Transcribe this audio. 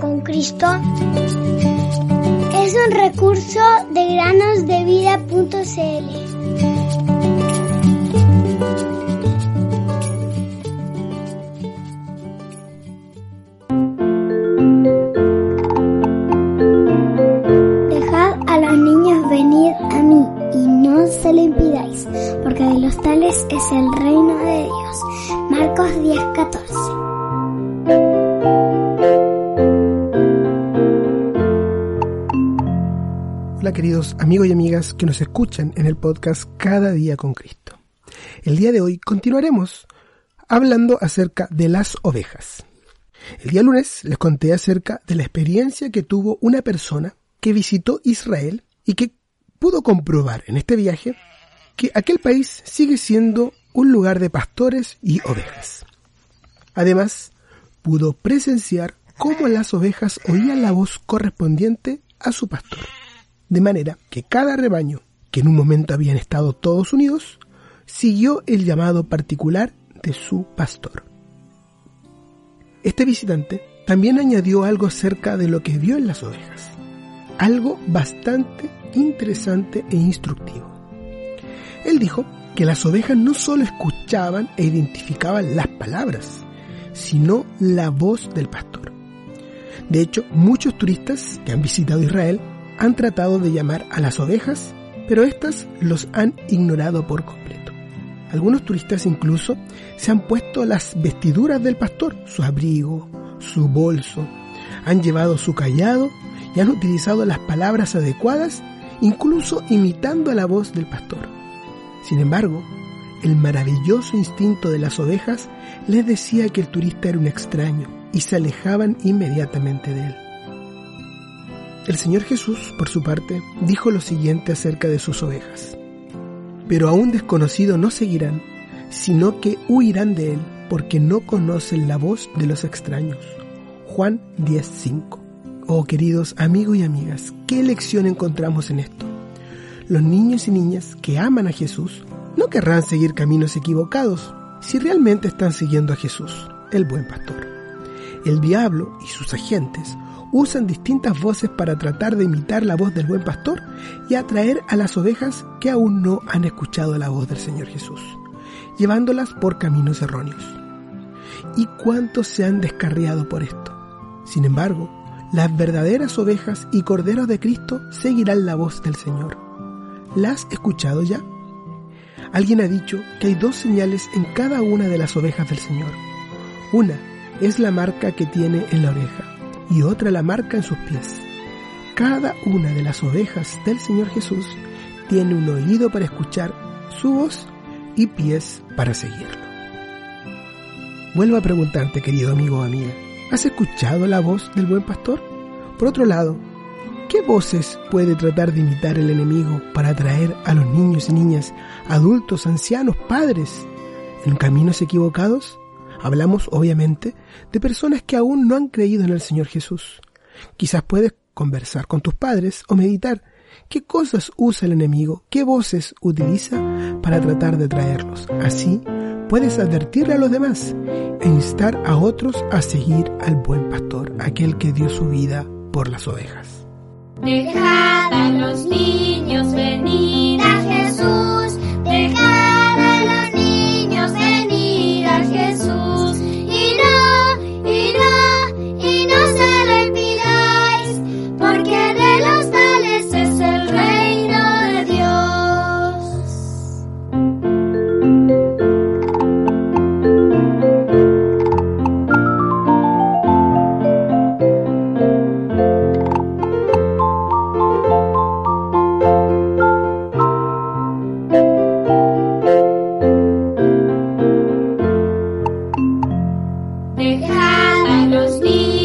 con Cristo es un recurso de granosdevida.cl. Dejad a los niños venir a mí y no se lo impidáis, porque de los tales es el reino de Dios. Marcos 10:14 Hola queridos amigos y amigas que nos escuchan en el podcast Cada día con Cristo. El día de hoy continuaremos hablando acerca de las ovejas. El día lunes les conté acerca de la experiencia que tuvo una persona que visitó Israel y que pudo comprobar en este viaje que aquel país sigue siendo un lugar de pastores y ovejas. Además, pudo presenciar cómo las ovejas oían la voz correspondiente a su pastor de manera que cada rebaño, que en un momento habían estado todos unidos, siguió el llamado particular de su pastor. Este visitante también añadió algo acerca de lo que vio en las ovejas, algo bastante interesante e instructivo. Él dijo que las ovejas no solo escuchaban e identificaban las palabras, sino la voz del pastor. De hecho, muchos turistas que han visitado Israel han tratado de llamar a las ovejas, pero éstas los han ignorado por completo. Algunos turistas incluso se han puesto las vestiduras del pastor, su abrigo, su bolso, han llevado su callado y han utilizado las palabras adecuadas, incluso imitando a la voz del pastor. Sin embargo, el maravilloso instinto de las ovejas les decía que el turista era un extraño y se alejaban inmediatamente de él. El Señor Jesús, por su parte, dijo lo siguiente acerca de sus ovejas. Pero a un desconocido no seguirán, sino que huirán de él, porque no conocen la voz de los extraños. Juan 10:5. Oh queridos amigos y amigas, ¿qué lección encontramos en esto? Los niños y niñas que aman a Jesús no querrán seguir caminos equivocados si realmente están siguiendo a Jesús, el buen pastor. El diablo y sus agentes usan distintas voces para tratar de imitar la voz del buen pastor y atraer a las ovejas que aún no han escuchado la voz del Señor Jesús, llevándolas por caminos erróneos. ¿Y cuántos se han descarriado por esto? Sin embargo, las verdaderas ovejas y corderos de Cristo seguirán la voz del Señor. ¿La has escuchado ya? Alguien ha dicho que hay dos señales en cada una de las ovejas del Señor. Una es la marca que tiene en la oreja y otra la marca en sus pies. Cada una de las ovejas del Señor Jesús tiene un oído para escuchar su voz y pies para seguirlo. Vuelvo a preguntarte, querido amigo o amiga, ¿has escuchado la voz del buen pastor? Por otro lado, ¿qué voces puede tratar de imitar el enemigo para atraer a los niños y niñas, adultos, ancianos, padres, en caminos equivocados? Hablamos, obviamente, de personas que aún no han creído en el Señor Jesús. Quizás puedes conversar con tus padres o meditar qué cosas usa el enemigo, qué voces utiliza para tratar de traerlos. Así puedes advertirle a los demás e instar a otros a seguir al buen pastor, aquel que dio su vida por las ovejas. Dejad a los niños venir. a los niños.